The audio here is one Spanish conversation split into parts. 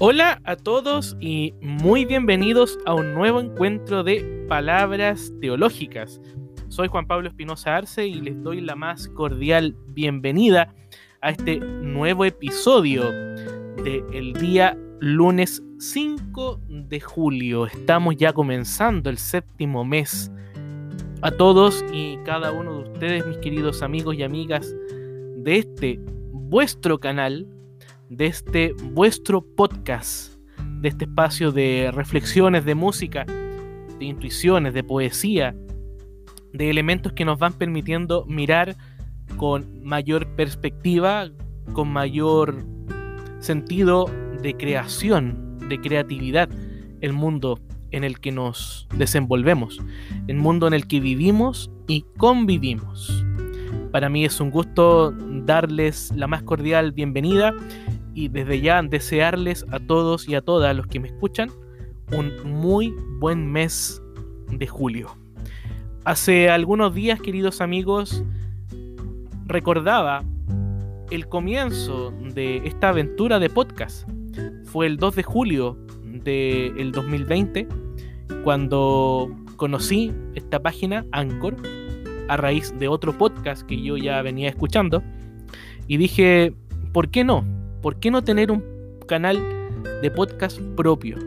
Hola a todos y muy bienvenidos a un nuevo encuentro de Palabras Teológicas. Soy Juan Pablo Espinosa Arce y les doy la más cordial bienvenida a este nuevo episodio del día lunes 5 de julio. Estamos ya comenzando el séptimo mes. A todos y cada uno de ustedes, mis queridos amigos y amigas de este vuestro canal, de este vuestro podcast, de este espacio de reflexiones, de música, de intuiciones, de poesía, de elementos que nos van permitiendo mirar con mayor perspectiva, con mayor sentido de creación, de creatividad, el mundo en el que nos desenvolvemos, el mundo en el que vivimos y convivimos. Para mí es un gusto darles la más cordial bienvenida y desde ya desearles a todos y a todas los que me escuchan un muy buen mes de julio. Hace algunos días, queridos amigos, recordaba el comienzo de esta aventura de podcast. Fue el 2 de julio del 2020 cuando conocí esta página Anchor a raíz de otro podcast que yo ya venía escuchando y dije, ¿por qué no? ¿Por qué no tener un canal de podcast propio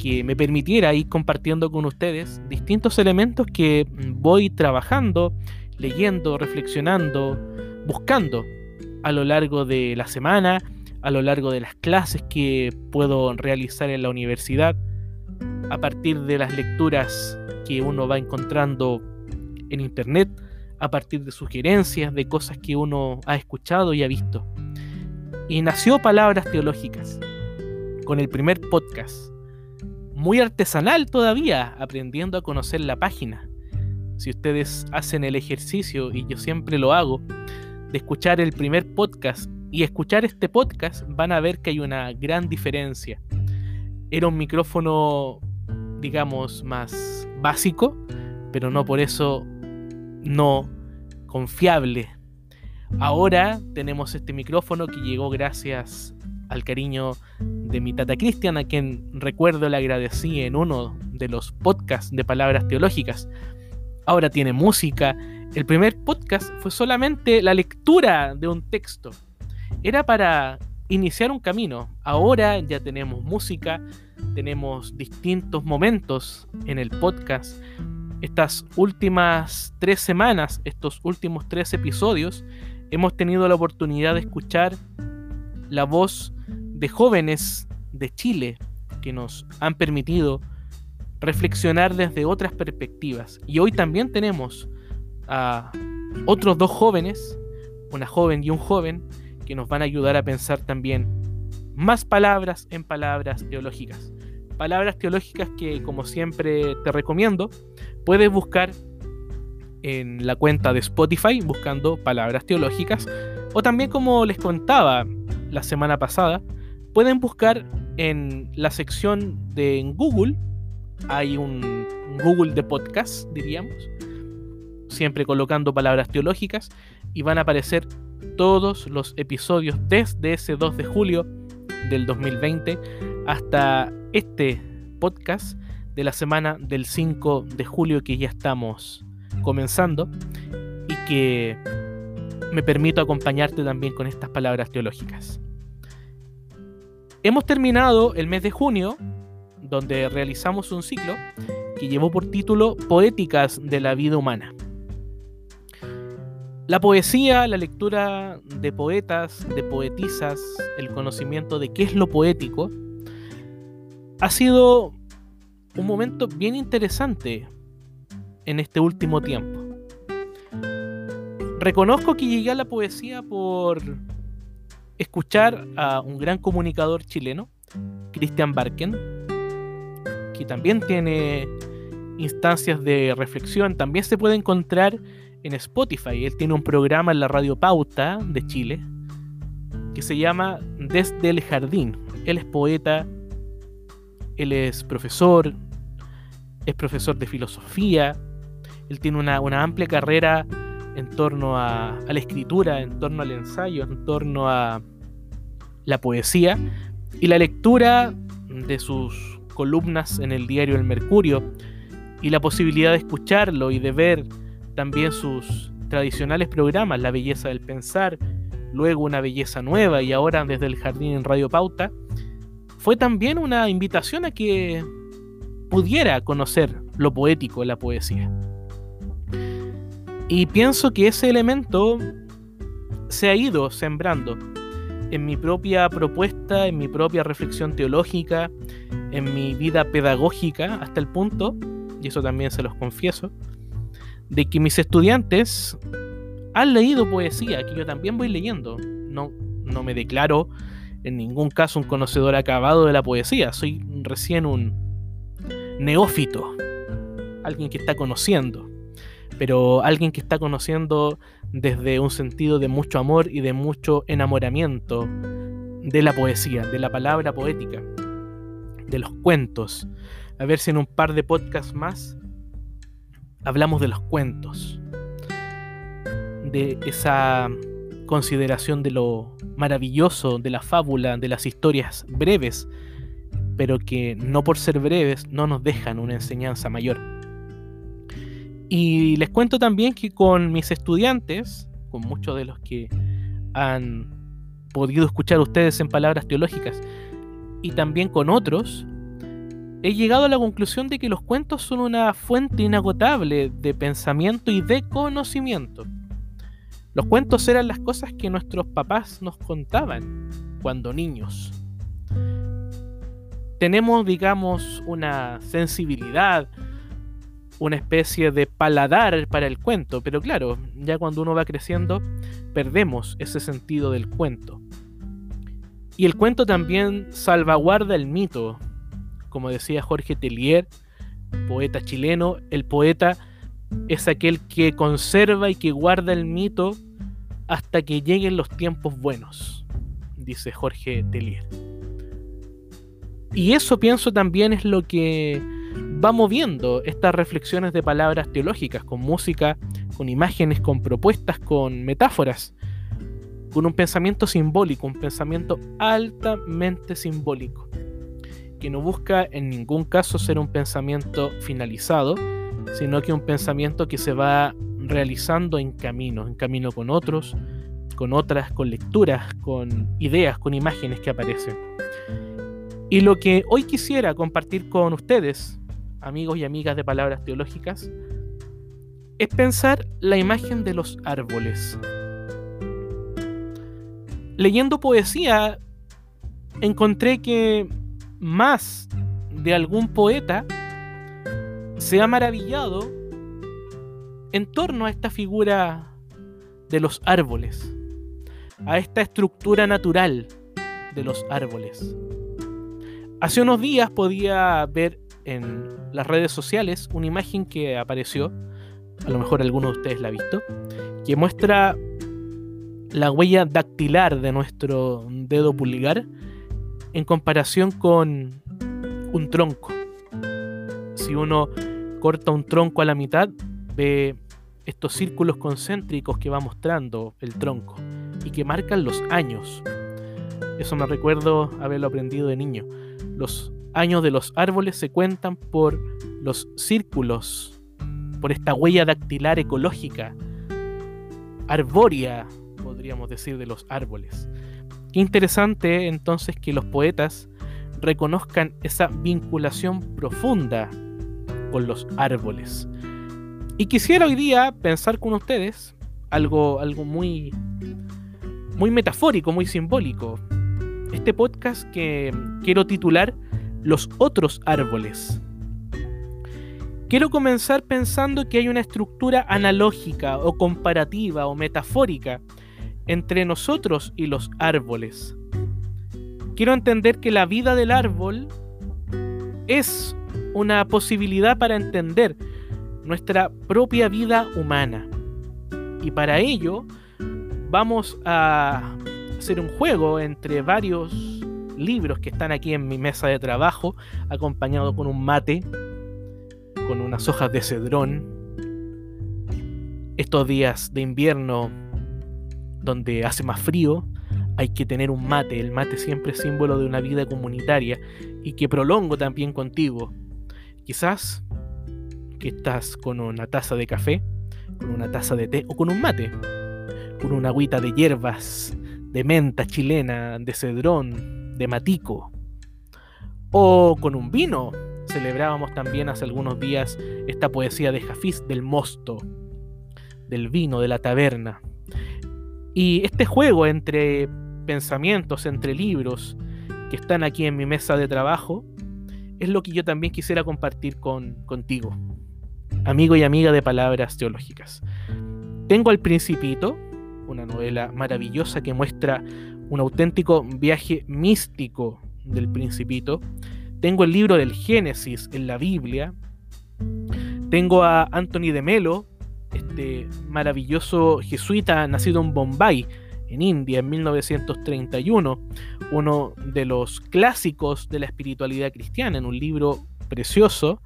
que me permitiera ir compartiendo con ustedes distintos elementos que voy trabajando, leyendo, reflexionando, buscando a lo largo de la semana, a lo largo de las clases que puedo realizar en la universidad, a partir de las lecturas que uno va encontrando en internet, a partir de sugerencias, de cosas que uno ha escuchado y ha visto. Y nació Palabras Teológicas, con el primer podcast. Muy artesanal todavía, aprendiendo a conocer la página. Si ustedes hacen el ejercicio, y yo siempre lo hago, de escuchar el primer podcast y escuchar este podcast, van a ver que hay una gran diferencia. Era un micrófono, digamos, más básico, pero no por eso no confiable, Ahora tenemos este micrófono que llegó gracias al cariño de mi tata Cristian, a quien recuerdo le agradecí en uno de los podcasts de palabras teológicas. Ahora tiene música. El primer podcast fue solamente la lectura de un texto. Era para iniciar un camino. Ahora ya tenemos música, tenemos distintos momentos en el podcast. Estas últimas tres semanas, estos últimos tres episodios, hemos tenido la oportunidad de escuchar la voz de jóvenes de Chile que nos han permitido reflexionar desde otras perspectivas. Y hoy también tenemos a otros dos jóvenes, una joven y un joven, que nos van a ayudar a pensar también más palabras en palabras teológicas. Palabras teológicas que, como siempre te recomiendo, puedes buscar en la cuenta de Spotify buscando palabras teológicas. O también como les contaba la semana pasada, pueden buscar en la sección de Google, hay un Google de podcast, diríamos, siempre colocando palabras teológicas y van a aparecer todos los episodios desde ese 2 de julio del 2020 hasta este podcast de la semana del 5 de julio que ya estamos comenzando y que me permito acompañarte también con estas palabras teológicas. Hemos terminado el mes de junio, donde realizamos un ciclo que llevó por título Poéticas de la vida humana. La poesía, la lectura de poetas, de poetisas, el conocimiento de qué es lo poético, ha sido un momento bien interesante en este último tiempo. Reconozco que llegué a la poesía por escuchar a un gran comunicador chileno, Christian Barken, que también tiene instancias de reflexión, también se puede encontrar en Spotify. Él tiene un programa en la Radio Pauta de Chile que se llama Desde el Jardín. Él es poeta, él es profesor, es profesor de filosofía, él tiene una, amplia carrera en torno a, la escritura, en torno al ensayo, en torno a la poesía. Y la lectura de sus columnas en el diario El Mercurio y la posibilidad de escucharlo y de ver también sus tradicionales programas, La Belleza del Pensar, luego Una Belleza Nueva y ahora desde el Jardín en Radio Pauta, fue también una invitación a que pudiera conocer lo poético de la poesía. Y pienso que ese elemento se ha ido sembrando en mi propia propuesta, en mi propia reflexión teológica, en mi vida pedagógica, hasta el punto, y eso también se los confieso, de que mis estudiantes han leído poesía, que yo también voy leyendo. No, no me declaro en ningún caso un conocedor acabado de la poesía, soy recién un neófito, alguien que está conociendo, pero alguien que está conociendo desde un sentido de mucho amor y de mucho enamoramiento de la poesía, de la palabra poética, de los cuentos. A ver si en un par de podcasts más hablamos de los cuentos, de esa consideración de lo maravilloso de la fábula, de las historias breves, pero que no por ser breves no nos dejan una enseñanza mayor. Y les cuento también que con mis estudiantes, con muchos de los que han podido escuchar ustedes en palabras teológicas, y también con otros, he llegado a la conclusión de que los cuentos son una fuente inagotable de pensamiento y de conocimiento. Los cuentos eran las cosas que nuestros papás nos contaban cuando niños. Tenemos, digamos, una sensibilidad, una especie de paladar para el cuento, pero claro, ya cuando uno va creciendo, perdemos ese sentido del cuento. Y el cuento también salvaguarda el mito, como decía Jorge Tellier, poeta chileno, el poeta es aquel que conserva y que guarda el mito hasta que lleguen los tiempos buenos, dice Jorge Tellier. Y eso pienso también es lo que va moviendo estas reflexiones de palabras teológicas, con música, con imágenes, con propuestas, con metáforas, con un pensamiento simbólico, un pensamiento altamente simbólico que no busca en ningún caso ser un pensamiento finalizado, sino que un pensamiento que se va realizando en camino, en camino con otros, con otras, con lecturas, con ideas, con imágenes que aparecen. Y lo que hoy quisiera compartir con ustedes, amigos y amigas de palabras teológicas, es pensar la imagen de los árboles. Leyendo poesía, encontré que más de algún poeta se ha maravillado en torno a esta figura de los árboles, a esta estructura natural de los árboles. Hace unos días podía ver en las redes sociales una imagen que apareció, a lo mejor alguno de ustedes la ha visto, que muestra la huella dactilar de nuestro dedo pulgar en comparación con un tronco. Si uno corta un tronco a la mitad, ve estos círculos concéntricos que va mostrando el tronco y que marcan los años. Eso me recuerdo haberlo aprendido de niño. Los años de los árboles se cuentan por los círculos, por esta huella dactilar ecológica, arbórea, podríamos decir, de los árboles. Interesante entonces que los poetas reconozcan esa vinculación profunda con los árboles. Y quisiera hoy día pensar con ustedes algo, algo muy, muy metafórico, muy simbólico. Este podcast que quiero titular Los otros árboles. Quiero comenzar pensando que hay una estructura analógica o comparativa o metafórica entre nosotros y los árboles. Quiero entender que la vida del árbol es una posibilidad para entender nuestra propia vida humana. Y para ello vamos a hacer un juego entre varios libros que están aquí en mi mesa de trabajo, acompañado con un mate, con unas hojas de cedrón. Estos días de invierno donde hace más frío, hay que tener un mate. El mate siempre es símbolo de una vida comunitaria y que prolongo también contigo. Quizás que estás con una taza de café, con una taza de té o con un mate, con una agüita de hierbas, de menta chilena, de cedrón, de matico, o con un vino. Celebrábamos también hace algunos días esta poesía de Jafís del mosto, del vino, de la taberna. Y este juego entre pensamientos, entre libros que están aquí en mi mesa de trabajo, es lo que yo también quisiera compartir con, contigo, amigo y amiga de palabras teológicas. Tengo al Principito, una novela maravillosa que muestra un auténtico viaje místico del Principito. Tengo el libro del Génesis en la Biblia. Tengo a Anthony de Melo, este maravilloso jesuita nacido en Bombay, en India, en 1931, uno de los clásicos de la espiritualidad cristiana, en un libro precioso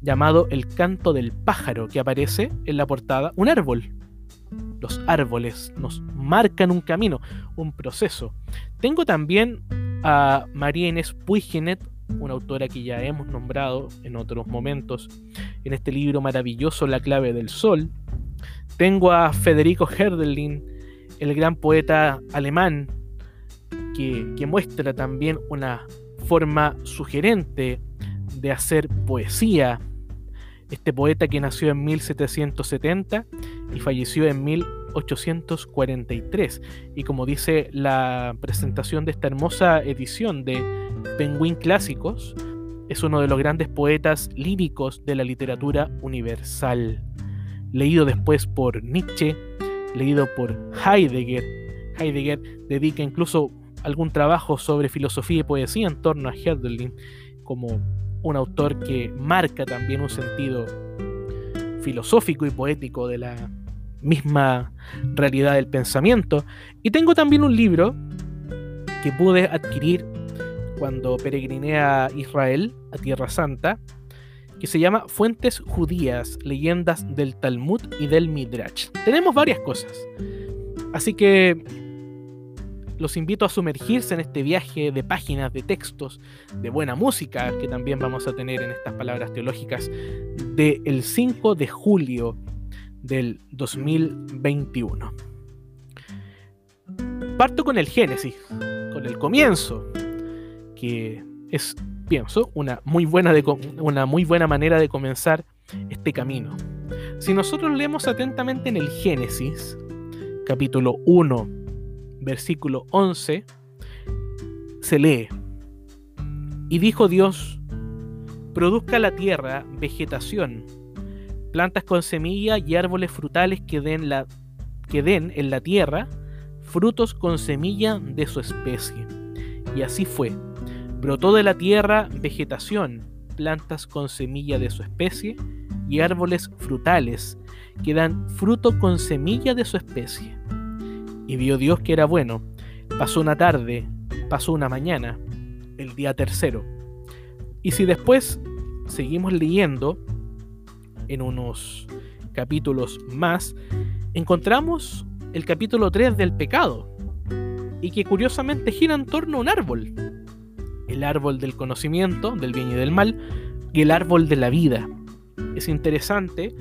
llamado El canto del pájaro, que aparece en la portada un árbol. Los árboles nos marcan un camino, un proceso. Tengo también a María Inés Puigenet, una autora que ya hemos nombrado en otros momentos en este libro maravilloso La clave del sol. Tengo a Federico Herdelin, el gran poeta alemán, que, muestra también una forma sugerente de hacer poesía. Este poeta que nació en 1770 y falleció en 1843. Y como dice la presentación de esta hermosa edición de Penguin Clásicos, es uno de los grandes poetas líricos de la literatura universal. Leído después por Nietzsche, leído por Heidegger. Heidegger dedica incluso algún trabajo sobre filosofía y poesía en torno a Hölderlin como un autor que marca también un sentido filosófico y poético de la misma realidad del pensamiento. Y tengo también un libro que pude adquirir cuando peregriné a Israel, a Tierra Santa, que se llama Fuentes Judías, leyendas del Talmud y del Midrash. Tenemos varias cosas. Así que los invito a sumergirse en este viaje de páginas, de textos, de buena música que también vamos a tener en estas palabras teológicas del 5 de julio del 2021. Parto con el Génesis, con el comienzo, que es pienso, una muy buena, una muy buena manera de comenzar este camino. Si nosotros leemos atentamente en el Génesis, capítulo 1, versículo 11, se lee, y dijo Dios, produzca la tierra vegetación, plantas con semilla y árboles frutales que den, la, que den en la tierra frutos con semilla de su especie. Y así fue Brotó de la tierra vegetación, plantas con semilla de su especie y árboles frutales que dan fruto con semilla de su especie. Y vio Dios que era bueno. Pasó una tarde, pasó una mañana, el día tercero. Y si después seguimos leyendo en unos capítulos más, encontramos el capítulo 3 del pecado, y que curiosamente gira en torno a un árbol el árbol del conocimiento, del bien y del mal, y el árbol de la vida. Es interesante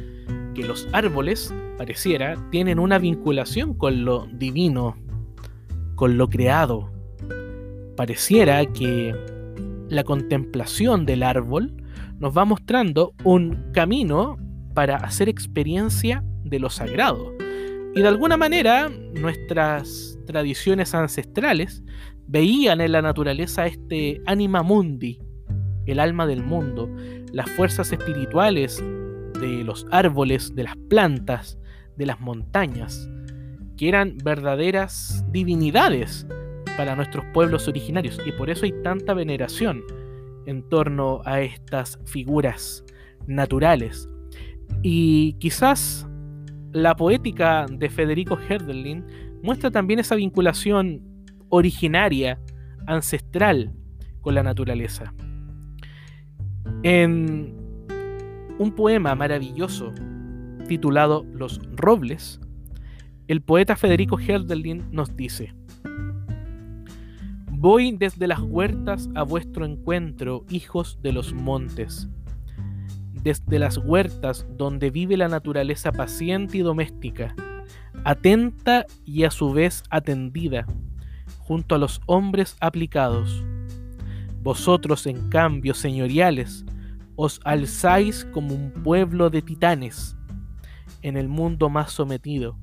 que los árboles, pareciera, tienen una vinculación con lo divino, con lo creado. Pareciera que la contemplación del árbol nos va mostrando un camino para hacer experiencia de lo sagrado. Y de alguna manera nuestras tradiciones ancestrales veían en la naturaleza este anima mundi, el alma del mundo, las fuerzas espirituales de los árboles, de las plantas, de las montañas, que eran verdaderas divinidades para nuestros pueblos originarios y por eso hay tanta veneración en torno a estas figuras naturales. Y quizás la poética de Federico Herderlin muestra también esa vinculación originaria, ancestral con la naturaleza. En un poema maravilloso titulado Los Robles, el poeta Federico Herdelin nos dice, Voy desde las huertas a vuestro encuentro, hijos de los montes. Desde las huertas donde vive la naturaleza paciente y doméstica, atenta y a su vez atendida, junto a los hombres aplicados. Vosotros, en cambio, señoriales, os alzáis como un pueblo de titanes en el mundo más sometido,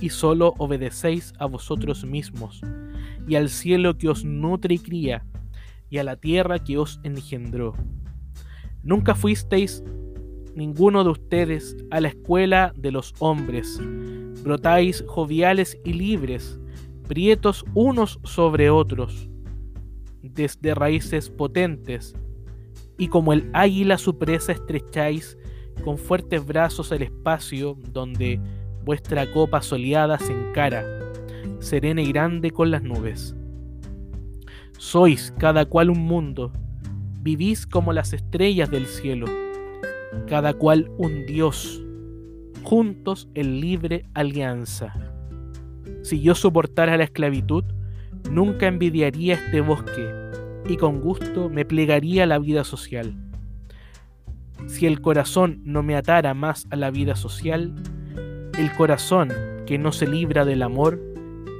y solo obedecéis a vosotros mismos, y al cielo que os nutre y cría, y a la tierra que os engendró. Nunca fuisteis ninguno de ustedes a la escuela de los hombres. Brotáis joviales y libres, prietos unos sobre otros, desde raíces potentes, y como el águila su presa estrecháis con fuertes brazos el espacio donde vuestra copa soleada se encara, serena y grande con las nubes. Sois cada cual un mundo, vivís como las estrellas del cielo, cada cual un Dios, juntos en libre alianza. Si yo soportara la esclavitud, nunca envidiaría este bosque y con gusto me plegaría a la vida social. Si el corazón no me atara más a la vida social, el corazón que no se libra del amor,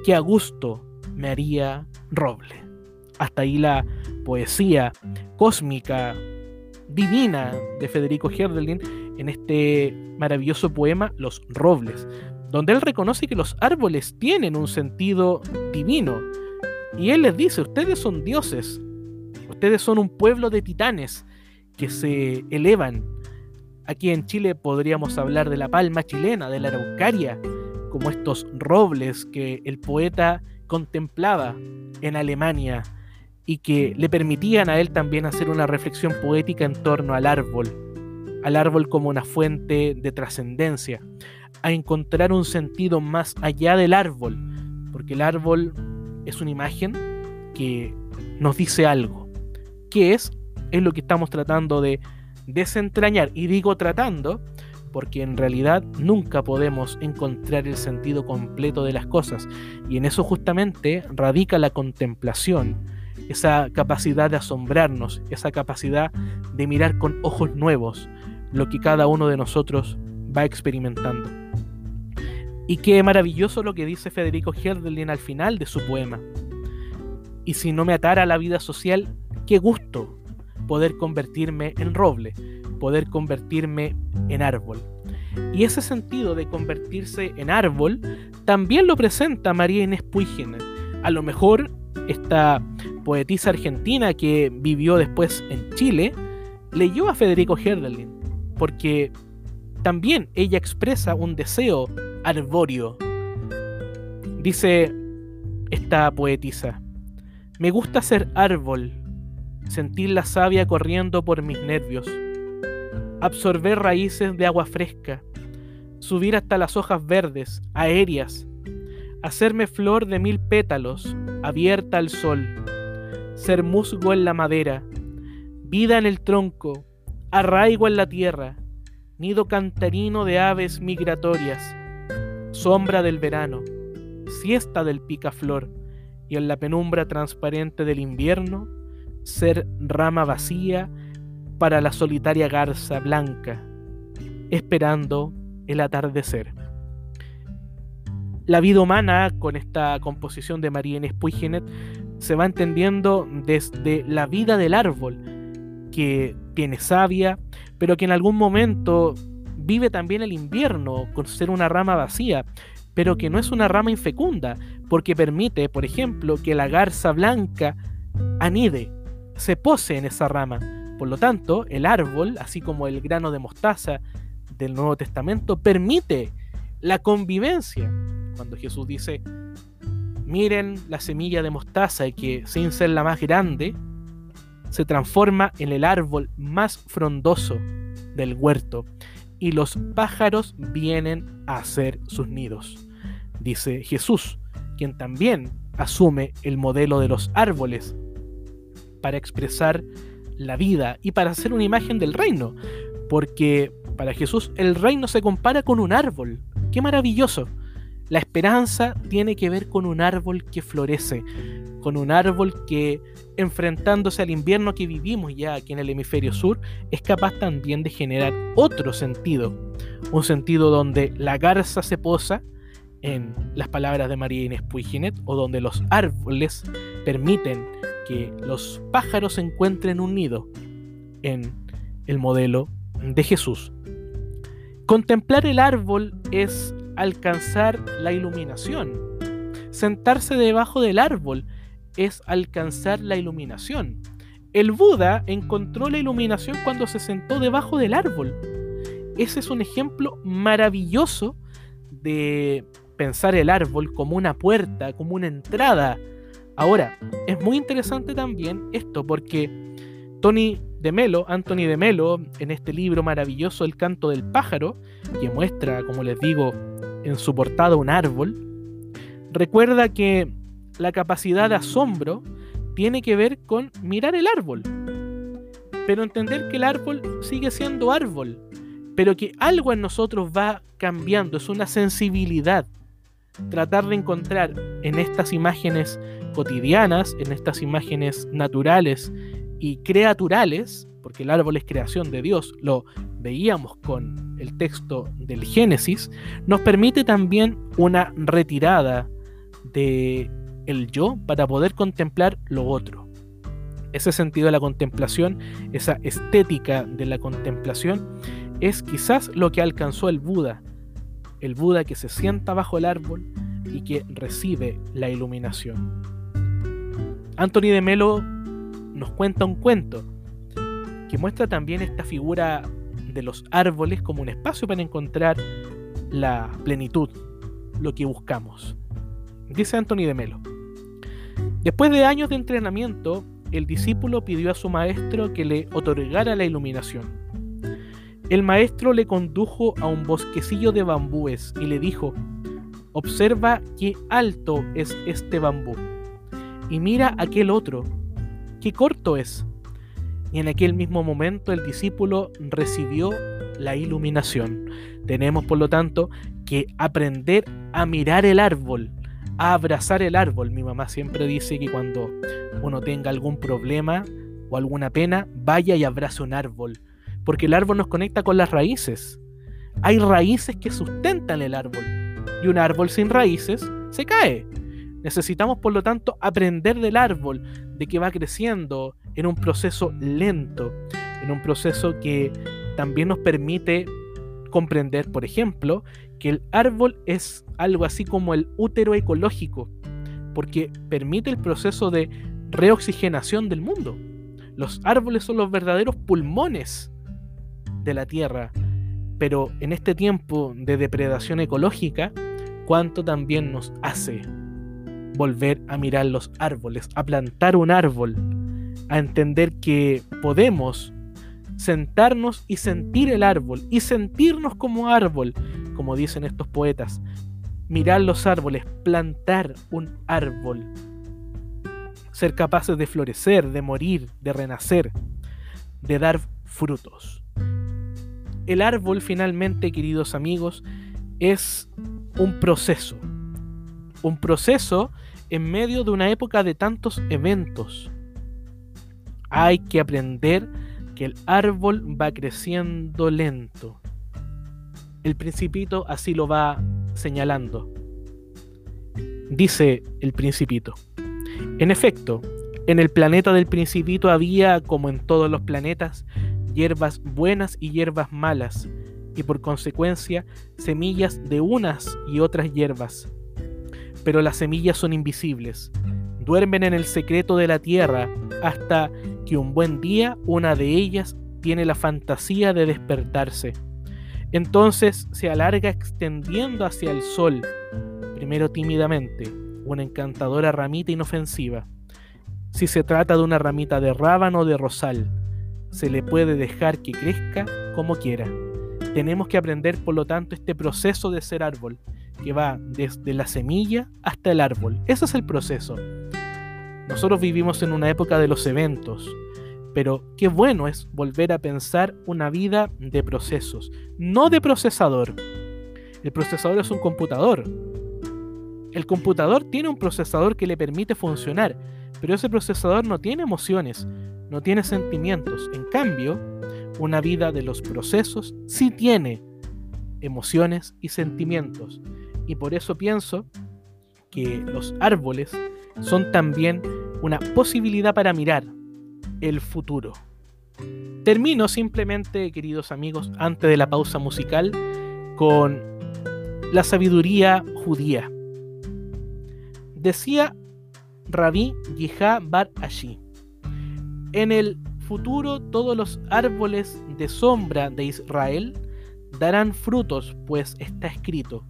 que a gusto me haría roble. Hasta ahí la poesía cósmica, divina de Federico Herdelin en este maravilloso poema Los Robles, donde él reconoce que los árboles tienen un sentido divino. Y él les dice, ustedes son dioses, ustedes son un pueblo de titanes que se elevan Aquí en Chile podríamos hablar de la palma chilena, de la araucaria, como estos robles que el poeta contemplaba en Alemania y que le permitían a él también hacer una reflexión poética en torno al árbol, al árbol como una fuente de trascendencia, a encontrar un sentido más allá del árbol, porque el árbol es una imagen que nos dice algo. ¿Qué es? Es lo que estamos tratando de desentrañar, y digo tratando, porque en realidad nunca podemos encontrar el sentido completo de las cosas, y en eso justamente radica la contemplación, esa capacidad de asombrarnos, esa capacidad de mirar con ojos nuevos lo que cada uno de nosotros va experimentando. Y qué maravilloso lo que dice Federico Herdelin al final de su poema. Y si no me atara a la vida social, qué gusto poder convertirme en roble, poder convertirme en árbol. Y ese sentido de convertirse en árbol también lo presenta María Inés Puigena. A lo mejor esta poetisa argentina que vivió después en Chile leyó a Federico Herdelin, porque también ella expresa un deseo arbóreo. Dice esta poetisa, me gusta ser árbol, sentir la savia corriendo por mis nervios, absorber raíces de agua fresca, subir hasta las hojas verdes, aéreas, hacerme flor de mil pétalos, abierta al sol, ser musgo en la madera, vida en el tronco, arraigo en la tierra, nido cantarino de aves migratorias, sombra del verano, siesta del picaflor, y en la penumbra transparente del invierno, ser rama vacía para la solitaria garza blanca, esperando el atardecer. La vida humana, con esta composición de María Inés Puigenet, se va entendiendo desde la vida del árbol, que tiene savia, pero que en algún momento vive también el invierno con ser una rama vacía, pero que no es una rama infecunda, porque permite, por ejemplo, que la garza blanca anide se pose en esa rama. Por lo tanto, el árbol, así como el grano de mostaza del Nuevo Testamento, permite la convivencia. Cuando Jesús dice, miren la semilla de mostaza que sin ser la más grande, se transforma en el árbol más frondoso del huerto y los pájaros vienen a hacer sus nidos. Dice Jesús, quien también asume el modelo de los árboles para expresar la vida y para hacer una imagen del reino. Porque para Jesús el reino se compara con un árbol. ¡Qué maravilloso! La esperanza tiene que ver con un árbol que florece, con un árbol que, enfrentándose al invierno que vivimos ya aquí en el hemisferio sur, es capaz también de generar otro sentido. Un sentido donde la garza se posa, en las palabras de María Inés Puiginet, o donde los árboles permiten que los pájaros encuentren un nido en el modelo de Jesús. Contemplar el árbol es alcanzar la iluminación. Sentarse debajo del árbol es alcanzar la iluminación. El Buda encontró la iluminación cuando se sentó debajo del árbol. Ese es un ejemplo maravilloso de pensar el árbol como una puerta, como una entrada. Ahora, es muy interesante también esto porque Tony de Melo, Anthony de Melo, en este libro maravilloso El canto del pájaro, que muestra, como les digo, en su portada un árbol, recuerda que la capacidad de asombro tiene que ver con mirar el árbol, pero entender que el árbol sigue siendo árbol, pero que algo en nosotros va cambiando, es una sensibilidad. Tratar de encontrar en estas imágenes cotidianas, en estas imágenes naturales y creaturales, porque el árbol es creación de Dios, lo veíamos con el texto del Génesis, nos permite también una retirada de el yo para poder contemplar lo otro. Ese sentido de la contemplación, esa estética de la contemplación, es quizás lo que alcanzó el Buda, el Buda que se sienta bajo el árbol y que recibe la iluminación. Anthony de Melo nos cuenta un cuento que muestra también esta figura de los árboles como un espacio para encontrar la plenitud, lo que buscamos. Dice Anthony de Melo. Después de años de entrenamiento, el discípulo pidió a su maestro que le otorgara la iluminación. El maestro le condujo a un bosquecillo de bambúes y le dijo, observa qué alto es este bambú y mira aquel otro qué corto es. Y en aquel mismo momento el discípulo recibió la iluminación. Tenemos, por lo tanto, que aprender a mirar el árbol, a abrazar el árbol. Mi mamá siempre dice que cuando uno tenga algún problema o alguna pena, vaya y abrace un árbol, porque el árbol nos conecta con las raíces. Hay raíces que sustentan el árbol, y un árbol sin raíces se cae. Necesitamos, por lo tanto, aprender del árbol, de que va creciendo en un proceso lento, en un proceso que también nos permite comprender, por ejemplo, que el árbol es algo así como el útero ecológico, porque permite el proceso de reoxigenación del mundo. Los árboles son los verdaderos pulmones de la tierra, pero en este tiempo de depredación ecológica, ¿cuánto también nos hace volver a mirar los árboles, a plantar un árbol, a entender que podemos sentarnos y sentir el árbol y sentirnos como árbol, como dicen estos poetas. Mirar los árboles, plantar un árbol, ser capaces de florecer, de morir, de renacer, de dar frutos. El árbol finalmente, queridos amigos, es un proceso, un proceso en medio de una época de tantos eventos. Hay que aprender que el árbol va creciendo lento. El principito así lo va señalando. Dice el principito. En efecto, en el planeta del principito había, como en todos los planetas, hierbas buenas y hierbas malas, y por consecuencia semillas de unas y otras hierbas pero las semillas son invisibles. Duermen en el secreto de la tierra hasta que un buen día una de ellas tiene la fantasía de despertarse. Entonces se alarga extendiendo hacia el sol, primero tímidamente, una encantadora ramita inofensiva. Si se trata de una ramita de rábano o de rosal, se le puede dejar que crezca como quiera. Tenemos que aprender, por lo tanto, este proceso de ser árbol, que va desde la semilla hasta el árbol. Ese es el proceso. Nosotros vivimos en una época de los eventos, pero qué bueno es volver a pensar una vida de procesos, no de procesador. El procesador es un computador. El computador tiene un procesador que le permite funcionar, pero ese procesador no tiene emociones, no tiene sentimientos. En cambio, una vida de los procesos sí tiene emociones y sentimientos. Y por eso pienso que los árboles son también una posibilidad para mirar el futuro. Termino simplemente, queridos amigos, antes de la pausa musical, con la sabiduría judía. Decía Rabí Yihá Bar Ashi, en el futuro todos los árboles de sombra de Israel darán frutos, pues está escrito,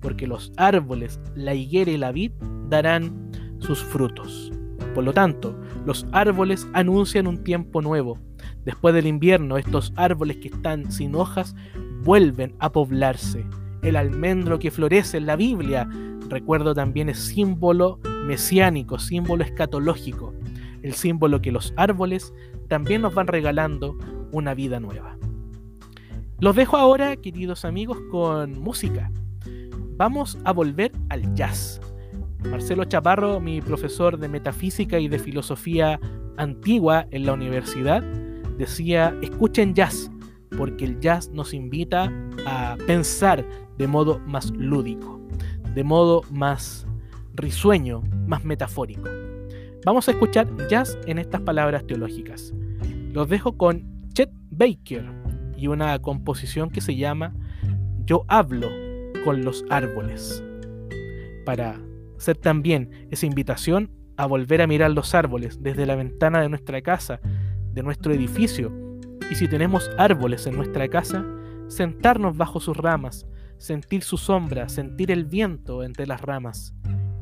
porque los árboles, la higuera y la vid darán sus frutos. Por lo tanto, los árboles anuncian un tiempo nuevo. Después del invierno, estos árboles que están sin hojas vuelven a poblarse. El almendro que florece en la Biblia, recuerdo también es símbolo mesiánico, símbolo escatológico, el símbolo que los árboles también nos van regalando una vida nueva. Los dejo ahora, queridos amigos, con música. Vamos a volver al jazz. Marcelo Chaparro, mi profesor de metafísica y de filosofía antigua en la universidad, decía, escuchen jazz, porque el jazz nos invita a pensar de modo más lúdico, de modo más risueño, más metafórico. Vamos a escuchar jazz en estas palabras teológicas. Los dejo con Chet Baker, y una composición que se llama Yo hablo con los árboles. Para hacer también esa invitación a volver a mirar los árboles desde la ventana de nuestra casa, de nuestro edificio, y si tenemos árboles en nuestra casa, sentarnos bajo sus ramas, sentir su sombra, sentir el viento entre las ramas.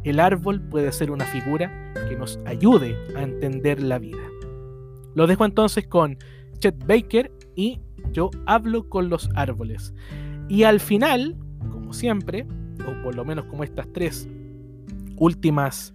El árbol puede ser una figura que nos ayude a entender la vida. Lo dejo entonces con Chet Baker y yo hablo con los árboles. Y al final, como siempre, o por lo menos como estas tres últimas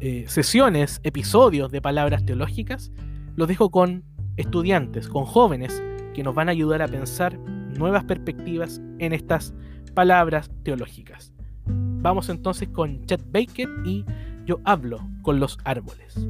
eh, sesiones, episodios de palabras teológicas, los dejo con estudiantes, con jóvenes que nos van a ayudar a pensar nuevas perspectivas en estas palabras teológicas. Vamos entonces con Chet Baker y yo hablo con los árboles.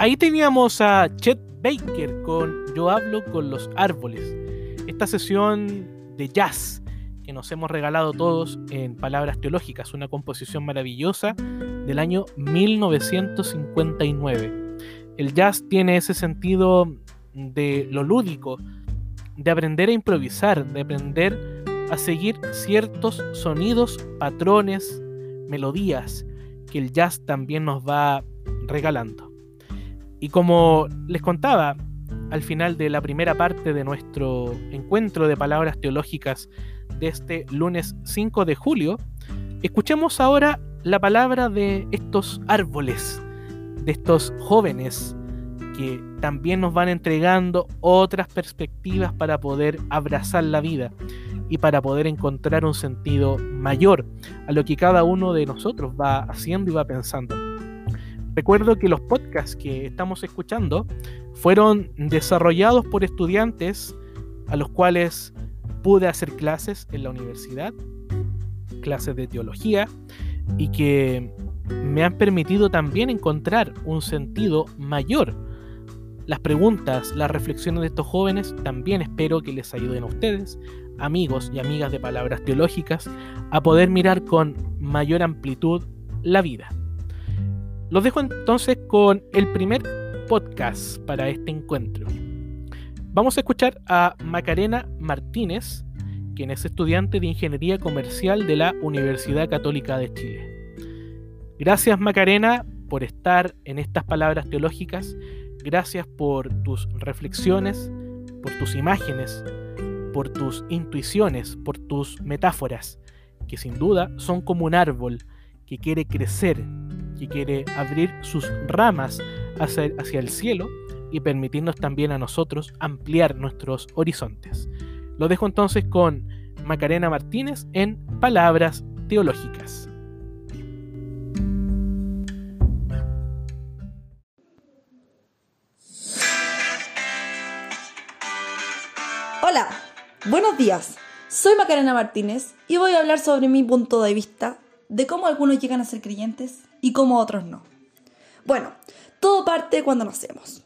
Ahí teníamos a Chet Baker con Yo hablo con los árboles. Esta sesión de jazz que nos hemos regalado todos en Palabras Teológicas, una composición maravillosa del año 1959. El jazz tiene ese sentido de lo lúdico, de aprender a improvisar, de aprender a seguir ciertos sonidos, patrones, melodías que el jazz también nos va regalando. Y como les contaba al final de la primera parte de nuestro encuentro de palabras teológicas de este lunes 5 de julio, escuchemos ahora la palabra de estos árboles, de estos jóvenes que también nos van entregando otras perspectivas para poder abrazar la vida y para poder encontrar un sentido mayor a lo que cada uno de nosotros va haciendo y va pensando. Recuerdo que los podcasts que estamos escuchando fueron desarrollados por estudiantes a los cuales pude hacer clases en la universidad, clases de teología, y que me han permitido también encontrar un sentido mayor. Las preguntas, las reflexiones de estos jóvenes también espero que les ayuden a ustedes, amigos y amigas de palabras teológicas, a poder mirar con mayor amplitud la vida. Los dejo entonces con el primer podcast para este encuentro. Vamos a escuchar a Macarena Martínez, quien es estudiante de Ingeniería Comercial de la Universidad Católica de Chile. Gracias Macarena por estar en estas palabras teológicas, gracias por tus reflexiones, por tus imágenes, por tus intuiciones, por tus metáforas, que sin duda son como un árbol que quiere crecer que quiere abrir sus ramas hacia, hacia el cielo y permitirnos también a nosotros ampliar nuestros horizontes. Lo dejo entonces con Macarena Martínez en Palabras Teológicas. Hola, buenos días. Soy Macarena Martínez y voy a hablar sobre mi punto de vista de cómo algunos llegan a ser creyentes y cómo otros no. Bueno, todo parte cuando nacemos.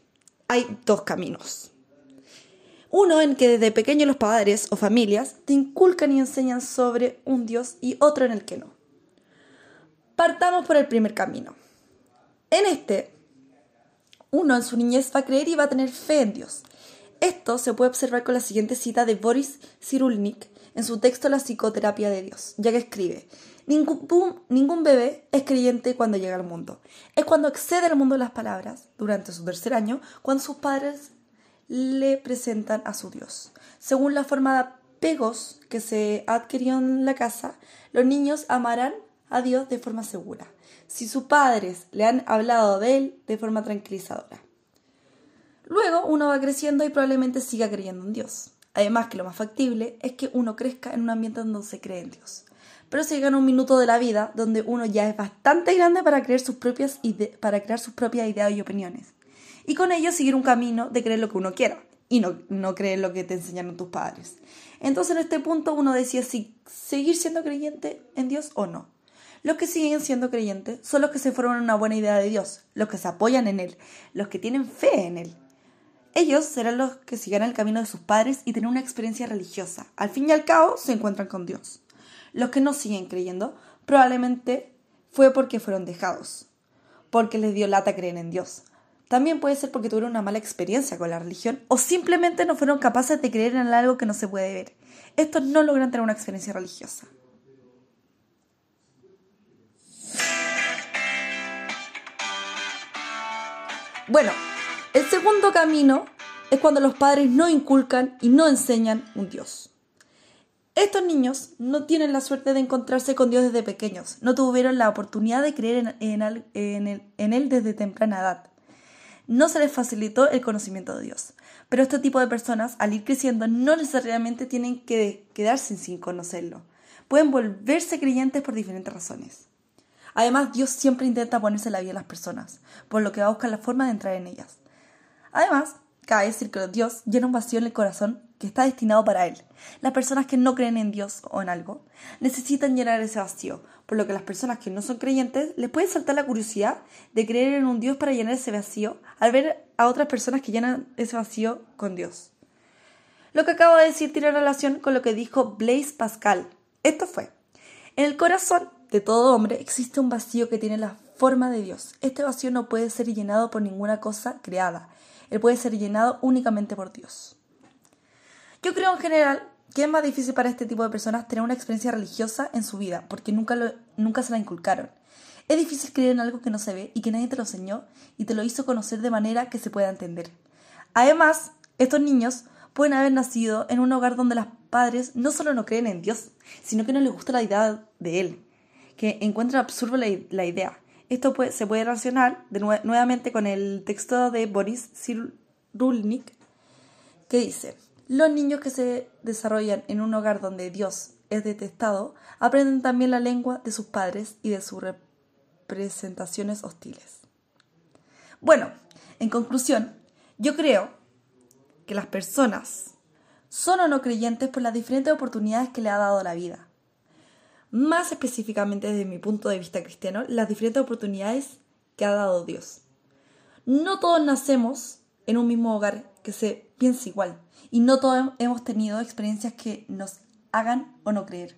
Hay dos caminos. Uno en que desde pequeños los padres o familias te inculcan y enseñan sobre un Dios y otro en el que no. Partamos por el primer camino. En este, uno en su niñez va a creer y va a tener fe en Dios. Esto se puede observar con la siguiente cita de Boris Cyrulnik en su texto La psicoterapia de Dios, ya que escribe, ningún, bebé es creyente cuando llega al mundo. Es cuando excede al mundo de las palabras, durante su tercer año, cuando sus padres le presentan a su Dios. Según la forma de apegos que se adquirió en la casa, los niños amarán a Dios de forma segura, si sus padres le han hablado de Él de forma tranquilizadora. Luego uno va creciendo y probablemente siga creyendo en Dios. Además que lo más factible es que uno crezca en un ambiente donde se cree en Dios. Pero se llega en un minuto de la vida donde uno ya es bastante grande para crear sus propias, para crear sus propias ideas y opiniones. Y con ello seguir un camino de creer lo que uno quiera y no, no creer lo que te enseñaron tus padres. Entonces en este punto uno decide si seguir siendo creyente en Dios o no. Los que siguen siendo creyentes son los que se forman una buena idea de Dios, los que se apoyan en Él, los que tienen fe en Él. Ellos serán los que sigan el camino de sus padres y tienen una experiencia religiosa. Al fin y al cabo se encuentran con Dios. Los que no siguen creyendo probablemente fue porque fueron dejados, porque les dio lata creer en Dios. También puede ser porque tuvieron una mala experiencia con la religión o simplemente no fueron capaces de creer en algo que no se puede ver. Estos no logran tener una experiencia religiosa. Bueno, el segundo camino es cuando los padres no inculcan y no enseñan un Dios. Estos niños no tienen la suerte de encontrarse con Dios desde pequeños, no tuvieron la oportunidad de creer en, Él desde temprana edad. No se les facilitó el conocimiento de Dios. Pero este tipo de personas, al ir creciendo, no necesariamente tienen que quedarse sin conocerlo. Pueden volverse creyentes por diferentes razones. Además, Dios siempre intenta ponerse la vida a las personas, por lo que va a buscar la forma de entrar en ellas. Además, cabe decir que Dios llena un vacío en el corazón que está destinado para Él. Las personas que no creen en Dios o en algo necesitan llenar ese vacío, por lo que las personas que no son creyentes les puede saltar la curiosidad de creer en un Dios para llenar ese vacío al ver a otras personas que llenan ese vacío con Dios. Lo que acabo de decir tiene relación con lo que dijo Blaise Pascal. Esto fue, en el corazón de todo hombre existe un vacío que tiene la forma de Dios. Este vacío no puede ser llenado por ninguna cosa creada. Él puede ser llenado únicamente por Dios. Yo creo en general que es más difícil para este tipo de personas tener una experiencia religiosa en su vida, porque nunca, nunca se la inculcaron. Es difícil creer en algo que no se ve y que nadie te lo enseñó y te lo hizo conocer de manera que se pueda entender. Además, estos niños pueden haber nacido en un hogar donde los padres no solo no creen en Dios, sino que no les gusta la idea de Él que encuentra absurdo la, idea. Esto se puede relacionar nuevamente con el texto de Boris Cyrulnik, que dice, los niños que se desarrollan en un hogar donde Dios es detestado aprenden también la lengua de sus padres y de sus representaciones hostiles. Bueno, en conclusión, yo creo que las personas son o no creyentes por las diferentes oportunidades que le ha dado la vida más específicamente desde mi punto de vista cristiano, las diferentes oportunidades que ha dado Dios. No todos nacemos en un mismo hogar que se piense igual y no todos hemos tenido experiencias que nos hagan o no creer.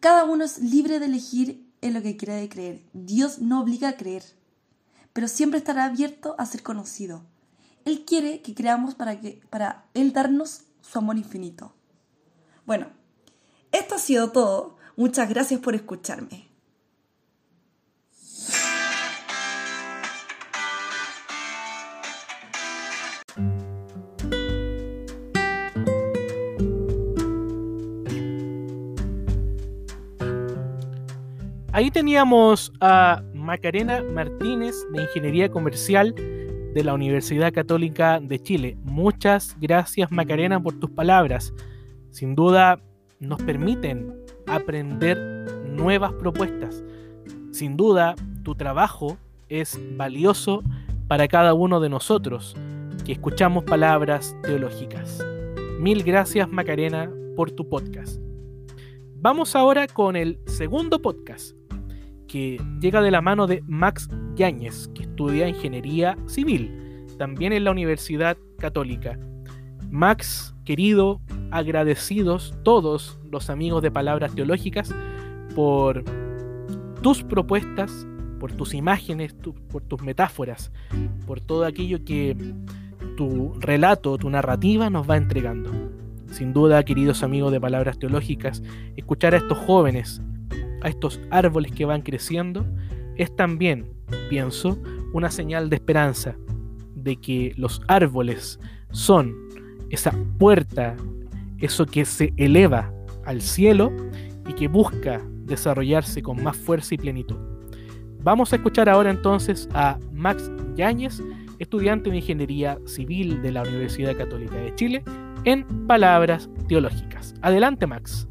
Cada uno es libre de elegir en lo que quiere creer. Dios no obliga a creer, pero siempre estará abierto a ser conocido. Él quiere que creamos para, que, para Él darnos su amor infinito. Bueno, esto ha sido todo. Muchas gracias por escucharme. Ahí teníamos a Macarena Martínez de Ingeniería Comercial de la Universidad Católica de Chile. Muchas gracias Macarena por tus palabras. Sin duda nos permiten aprender nuevas propuestas. Sin duda, tu trabajo es valioso para cada uno de nosotros que escuchamos palabras teológicas. Mil gracias Macarena por tu podcast. Vamos ahora con el segundo podcast, que llega de la mano de Max Yáñez, que estudia ingeniería civil, también en la Universidad Católica. Max, querido, agradecidos todos los amigos de Palabras Teológicas por tus propuestas, por tus imágenes, por tus metáforas, por todo aquello que tu relato, tu narrativa nos va entregando. Sin duda, queridos amigos de Palabras Teológicas, escuchar a estos jóvenes, a estos árboles que van creciendo, es también, pienso, una señal de esperanza, de que los árboles son esa puerta, eso que se eleva al cielo y que busca desarrollarse con más fuerza y plenitud. Vamos a escuchar ahora entonces a Max Yáñez, estudiante de Ingeniería Civil de la Universidad Católica de Chile, en Palabras Teológicas. Adelante, Max.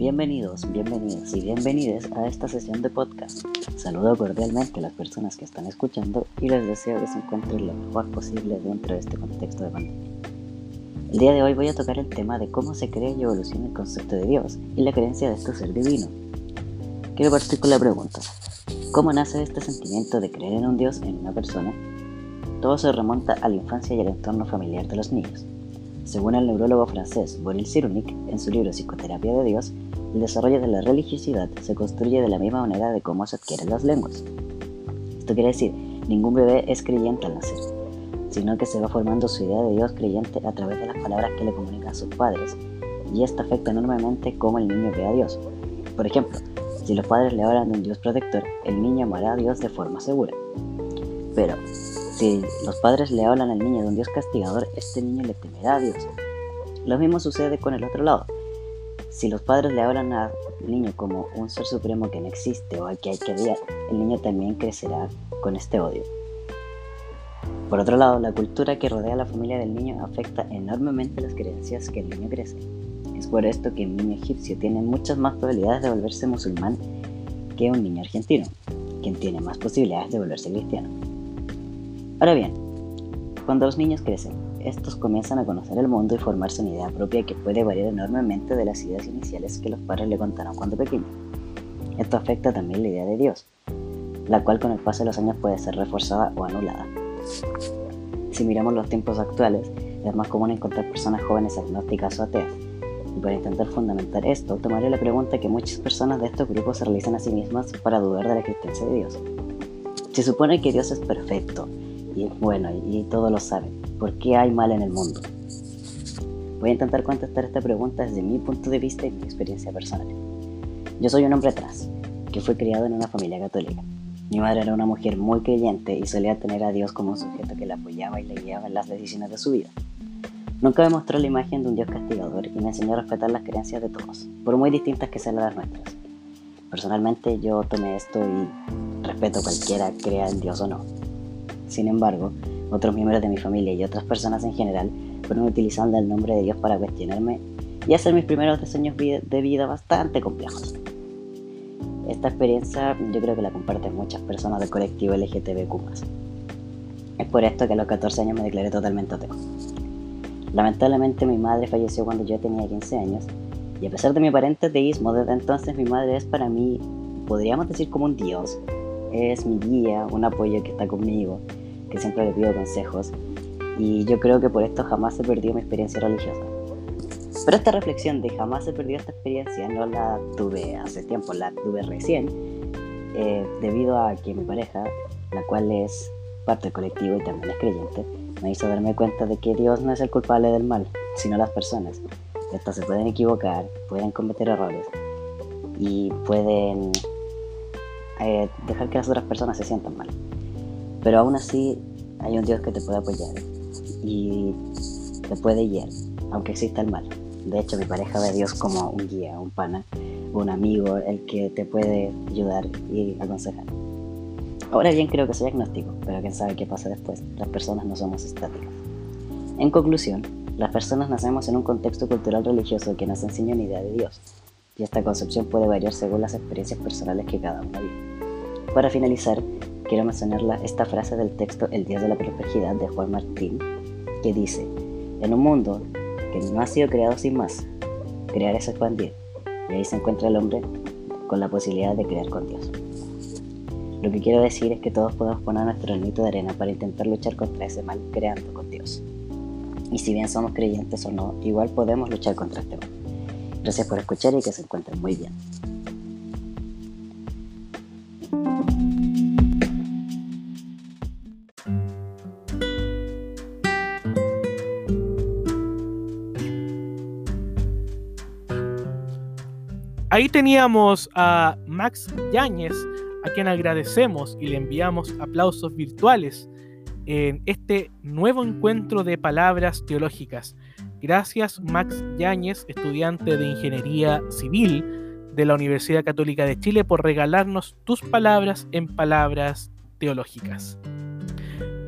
Bienvenidos, bienvenidos y bienvenidas a esta sesión de podcast. Saludo cordialmente a las personas que están escuchando y les deseo que se encuentren lo mejor posible dentro de este contexto de pandemia. El día de hoy voy a tocar el tema de cómo se crea y evoluciona el concepto de Dios y la creencia de este ser divino. Quiero partir con la pregunta, ¿cómo nace este sentimiento de creer en un Dios en una persona? Todo se remonta a la infancia y al entorno familiar de los niños. Según el neurólogo francés Boris Cyrulnik, en su libro Psicoterapia de Dios, el desarrollo de la religiosidad se construye de la misma manera de cómo se adquieren las lenguas. Esto quiere decir, ningún bebé es creyente al nacer, sino que se va formando su idea de Dios creyente a través de las palabras que le comunican sus padres, y esto afecta enormemente cómo el niño ve a Dios. Por ejemplo, si los padres le hablan de un Dios protector, el niño amará a Dios de forma segura. Pero, si los padres le hablan al niño de un Dios castigador, este niño le temerá a Dios. Lo mismo sucede con el otro lado. Si los padres le hablan al niño como un ser supremo que no existe o al que hay que odiar, el niño también crecerá con este odio. Por otro lado, la cultura que rodea a la familia del niño afecta enormemente las creencias que el niño crece. Es por esto que un niño egipcio tiene muchas más probabilidades de volverse musulmán que un niño argentino, quien tiene más posibilidades de volverse cristiano. Ahora bien, cuando los niños crecen, estos comienzan a conocer el mundo y formarse una idea propia que puede variar enormemente de las ideas iniciales que los padres le contaron cuando pequeño. Esto afecta también la idea de Dios, la cual con el paso de los años puede ser reforzada o anulada. Si miramos los tiempos actuales, es más común encontrar personas jóvenes agnósticas o ateas. Y para intentar fundamentar esto, tomaré la pregunta que muchas personas de estos grupos se realizan a sí mismas para dudar de la existencia de Dios. Se supone que Dios es perfecto, y bueno, y todos lo saben. ¿Por qué hay mal en el mundo? Voy a intentar contestar esta pregunta desde mi punto de vista y mi experiencia personal. Yo soy un hombre trans, que fue criado en una familia católica. Mi madre era una mujer muy creyente y solía tener a Dios como un sujeto que la apoyaba y le guiaba en las decisiones de su vida. Nunca me mostró la imagen de un Dios castigador y me enseñó a respetar las creencias de todos, por muy distintas que sean las nuestras. Personalmente yo tomé esto y respeto cualquiera crea en Dios o no. Sin embargo, otros miembros de mi familia y otras personas en general fueron utilizando el nombre de Dios para cuestionarme y hacer mis primeros diseños de vida bastante complejos. Esta experiencia yo creo que la comparten muchas personas del colectivo LGTBQ+. Es por esto que a los 14 años me declaré totalmente ateo. Lamentablemente mi madre falleció cuando yo tenía 15 años y a pesar de mi aparente ateísmo, desde entonces mi madre es para mí, podríamos decir como un dios. Es mi guía, un apoyo que está conmigo, que siempre le pido consejos, y yo creo que por esto jamás he perdido mi experiencia religiosa. Pero esta reflexión de jamás he perdido esta experiencia no la tuve hace tiempo, la tuve recién, eh, debido a que mi pareja, la cual es parte del colectivo y también es creyente, me hizo darme cuenta de que Dios no es el culpable del mal, sino las personas. Estas se pueden equivocar, pueden cometer errores y pueden eh, dejar que las otras personas se sientan mal. Pero aún así hay un Dios que te puede apoyar y te puede guiar, aunque exista el mal. De hecho, mi pareja ve a Dios como un guía, un pana, un amigo, el que te puede ayudar y aconsejar. Ahora bien, creo que soy agnóstico, pero quién sabe qué pasa después. Las personas no somos estáticas. En conclusión, las personas nacemos en un contexto cultural religioso que nos enseña una idea de Dios, y esta concepción puede variar según las experiencias personales que cada uno vive. Para finalizar, quiero mencionar esta frase del texto El Dios de la Perplejidad de Juan Martín, que dice, en un mundo que no ha sido creado sin más, crear es expandir, y ahí se encuentra el hombre con la posibilidad de crear con Dios. Lo que quiero decir es que todos podemos poner nuestro granito de arena para intentar luchar contra ese mal creando con Dios. Y si bien somos creyentes o no, igual podemos luchar contra este mal. Gracias por escuchar y que se encuentren muy bien. Ahí teníamos a Max Yáñez, a quien agradecemos y le enviamos aplausos virtuales en este nuevo encuentro de palabras teológicas. Gracias Max Yáñez, estudiante de Ingeniería Civil de la Universidad Católica de Chile, por regalarnos tus palabras en palabras teológicas.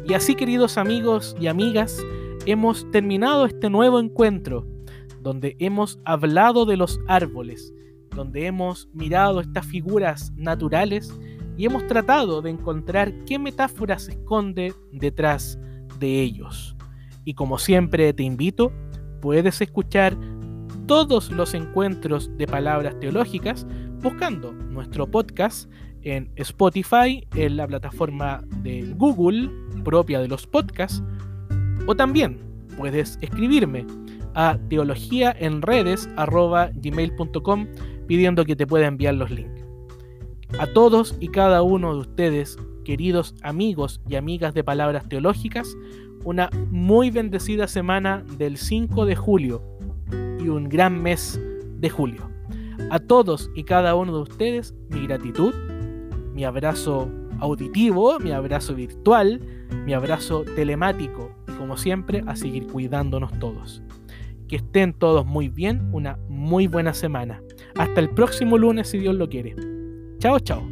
Y así, queridos amigos y amigas, hemos terminado este nuevo encuentro donde hemos hablado de los árboles, donde hemos mirado estas figuras naturales y hemos tratado de encontrar qué metáfora se esconde detrás de ellos. Y como siempre te invito, puedes escuchar todos los encuentros de palabras teológicas buscando nuestro podcast en Spotify, en la plataforma de Google propia de los podcasts, o también puedes escribirme a teologíaenredes.gmail.com pidiendo que te pueda enviar los links. A todos y cada uno de ustedes, queridos amigos y amigas de Palabras Teológicas, una muy bendecida semana del 5 de julio y un gran mes de julio. A todos y cada uno de ustedes, mi gratitud, mi abrazo auditivo, mi abrazo virtual, mi abrazo telemático y como siempre a seguir cuidándonos todos. Que estén todos muy bien, una muy buena semana. Hasta el próximo lunes si Dios lo quiere. Chao, chao.